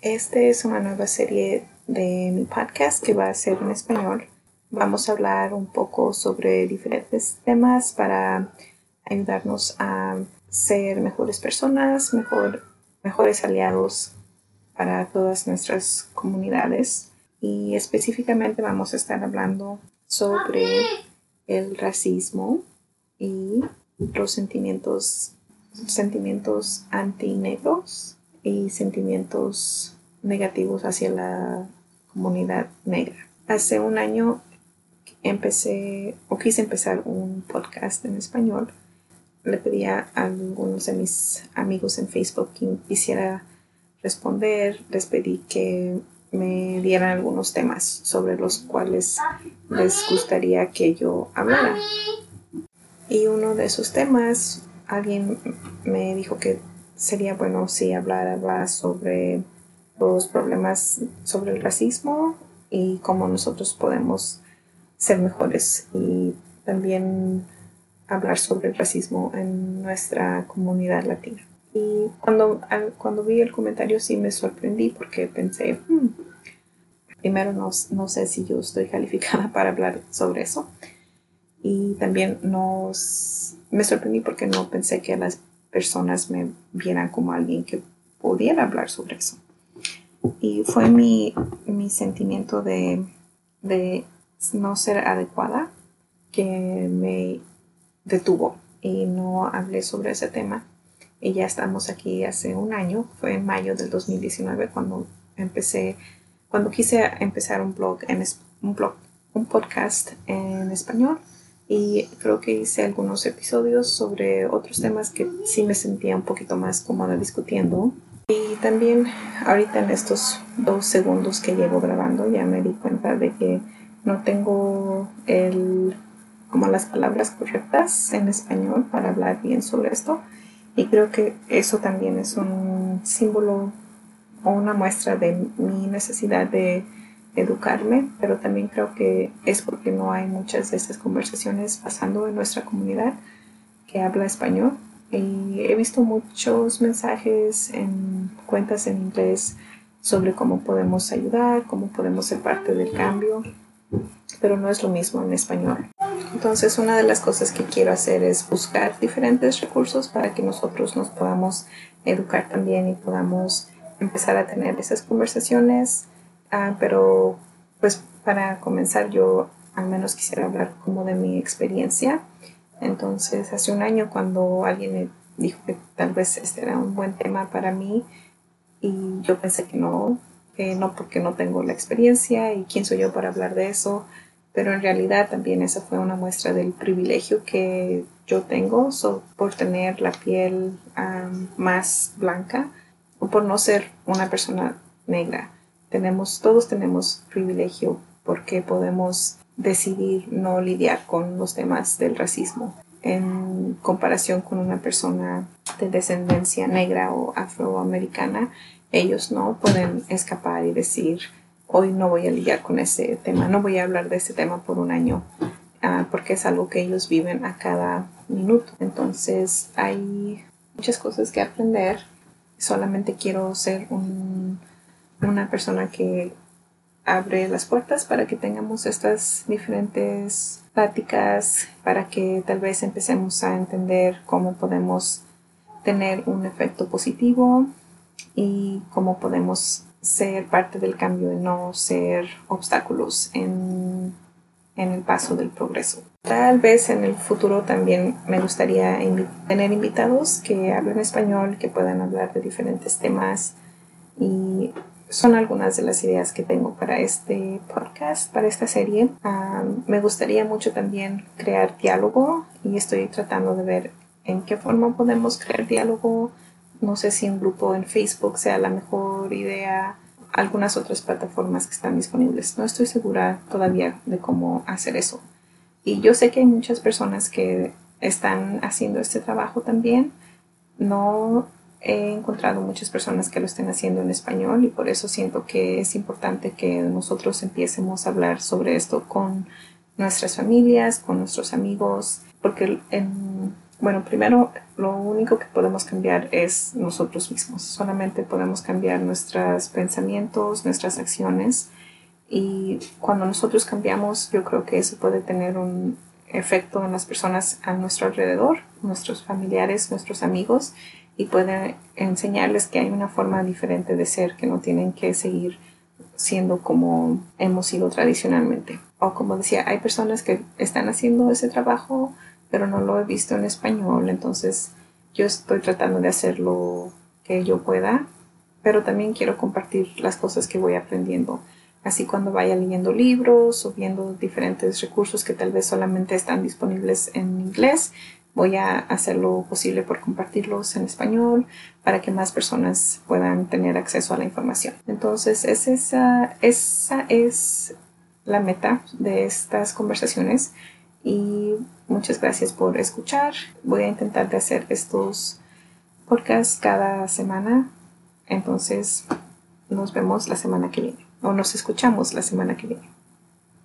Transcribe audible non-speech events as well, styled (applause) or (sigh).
Esta es una nueva serie de mi podcast que va a ser en español. Vamos a hablar un poco sobre diferentes temas para ayudarnos a ser mejores personas, mejor, mejores aliados para todas nuestras comunidades. Y específicamente vamos a estar hablando sobre el racismo y los sentimientos, sentimientos anti-negros sentimientos negativos hacia la comunidad negra. Hace un año empecé o quise empezar un podcast en español. Le pedí a algunos de mis amigos en Facebook que quisiera responder. Les pedí que me dieran algunos temas sobre los cuales les gustaría que yo hablara. Y uno de esos temas, alguien me dijo que sería bueno si hablara sobre los problemas sobre el racismo y cómo nosotros podemos ser mejores y también hablar sobre el racismo en nuestra comunidad latina. Y cuando, cuando vi el comentario sí me sorprendí porque pensé, hmm, primero no, no, sé si yo estoy calificada (laughs) para hablar sobre eso. Y también nos, me sorprendí porque no pensé que las personas me vieran como alguien que pudiera hablar sobre eso. Y fue mi, mi sentimiento de, de no ser adecuada que me detuvo y no hablé sobre ese tema. Y ya estamos aquí hace un año, fue en mayo del 2019 cuando empecé, cuando quise empezar un blog, en, un blog, un podcast en español y creo que hice algunos episodios sobre otros temas que sí me sentía un poquito más cómoda discutiendo. Y también ahorita en estos dos segundos que llevo grabando ya me di cuenta de que no tengo el, como las palabras correctas en español para hablar bien sobre esto. Y creo que eso también es un símbolo o una muestra de mi necesidad de educarme, pero también creo que es porque no hay muchas de estas conversaciones pasando en nuestra comunidad que habla español. Y he visto muchos mensajes en cuentas en inglés sobre cómo podemos ayudar, cómo podemos ser parte del cambio, pero no es lo mismo en español. Entonces, una de las cosas que quiero hacer es buscar diferentes recursos para que nosotros nos podamos educar también y podamos empezar a tener esas conversaciones Ah, pero pues para comenzar yo al menos quisiera hablar como de mi experiencia. Entonces hace un año cuando alguien me dijo que tal vez este era un buen tema para mí y yo pensé que no, que no porque no tengo la experiencia y quién soy yo para hablar de eso, pero en realidad también esa fue una muestra del privilegio que yo tengo por tener la piel más blanca o por no ser una persona negra tenemos, todos tenemos privilegio porque podemos decidir no lidiar con los temas del racismo en comparación con una persona de descendencia negra o afroamericana, ellos no pueden escapar y decir, hoy no voy a lidiar con ese tema, no voy a hablar de ese tema por un año, ah, porque es algo que ellos viven a cada minuto. Entonces hay muchas cosas que aprender, solamente quiero ser un una persona que abre las puertas para que tengamos estas diferentes pláticas, para que tal vez empecemos a entender cómo podemos tener un efecto positivo y cómo podemos ser parte del cambio y no ser obstáculos en, en el paso del progreso. Tal vez en el futuro también me gustaría tener invitados que hablen español, que puedan hablar de diferentes temas y son algunas de las ideas que tengo para este podcast, para esta serie. me gustaría mucho también crear diálogo y estoy tratando de ver en qué forma podemos crear diálogo. No sé si un grupo en Facebook sea la mejor idea, algunas otras plataformas que están disponibles. No estoy segura todavía de cómo hacer eso. Y yo sé que hay muchas personas que están haciendo este trabajo también. No he encontrado muchas personas que lo estén haciendo en español y por eso siento que es importante que nosotros empiecemos a hablar sobre esto con nuestras familias, con nuestros amigos, porque en, Bueno, primero, lo único que podemos cambiar es nosotros mismos. Solamente podemos cambiar nuestros pensamientos, nuestras acciones. Y cuando nosotros cambiamos, yo creo que eso puede tener un efecto en las personas a nuestro alrededor, nuestros familiares, nuestros amigos, y puede enseñarles que hay una forma diferente de ser, que no tienen que seguir siendo como hemos sido tradicionalmente. O como decía, hay personas que están haciendo ese trabajo pero no lo he visto en español, entonces yo estoy tratando de hacer lo que yo pueda, pero también quiero compartir las cosas que voy aprendiendo. Así cuando vaya leyendo libros o viendo diferentes recursos que tal vez solamente están disponibles en inglés, voy a hacer lo posible por compartirlos en español para que más personas puedan tener acceso a la información. Entonces, esa, esa es la meta de estas conversaciones y muchas gracias por escuchar. Voy a intentar de hacer estos podcasts cada semana. Entonces nos vemos la semana que viene o nos escuchamos la semana que viene.